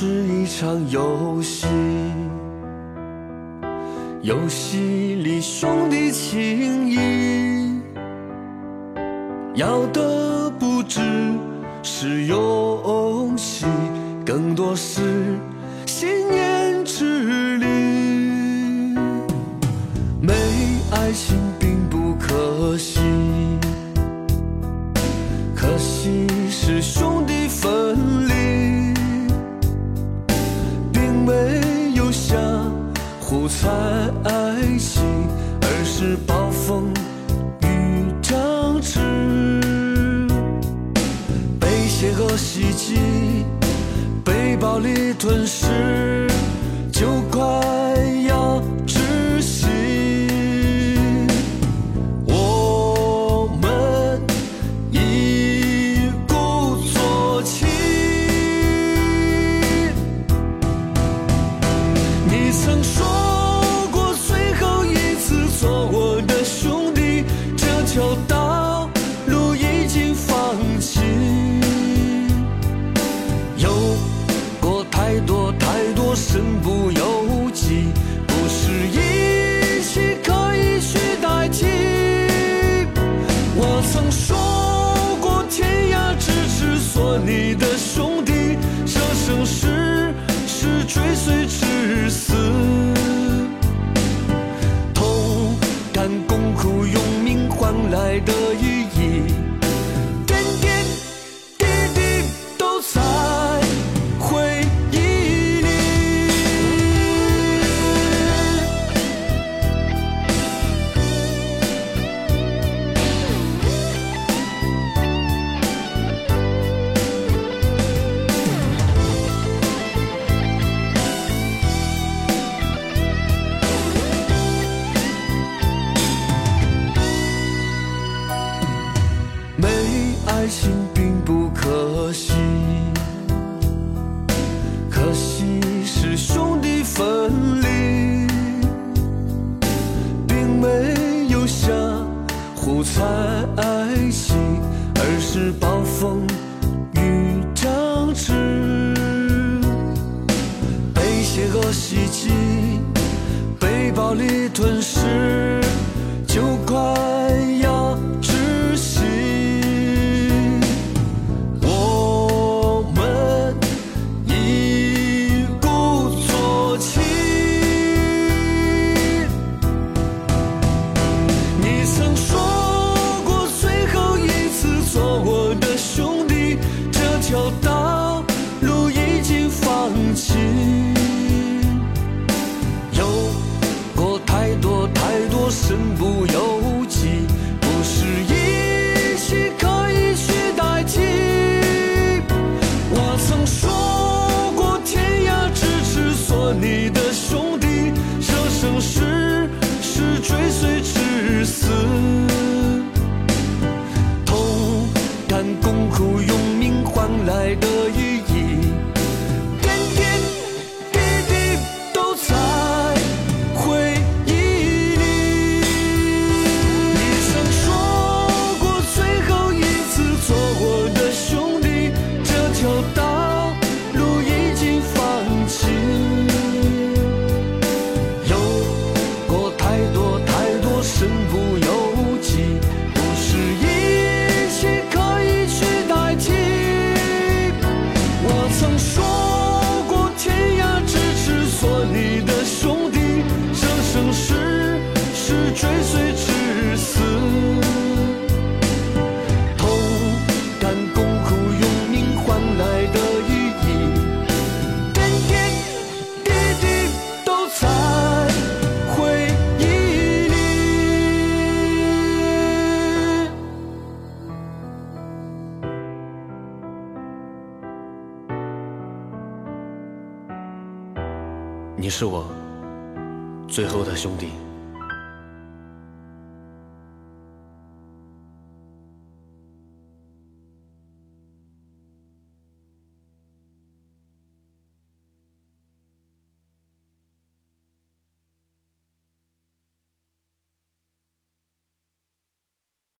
是一场游戏，游戏里兄弟情谊，要的不只是游戏，更多是信念之力。没爱情并不可惜，可惜是兄。是暴风雨将至，被邪恶袭击，被暴力吞噬，就快。爱的一。海起而是暴风雨将至被邪恶袭击被暴力吞噬就快要 lead 追随至死。同甘共苦用命换来的意义点点滴滴都在回忆里。你是我最后的兄弟。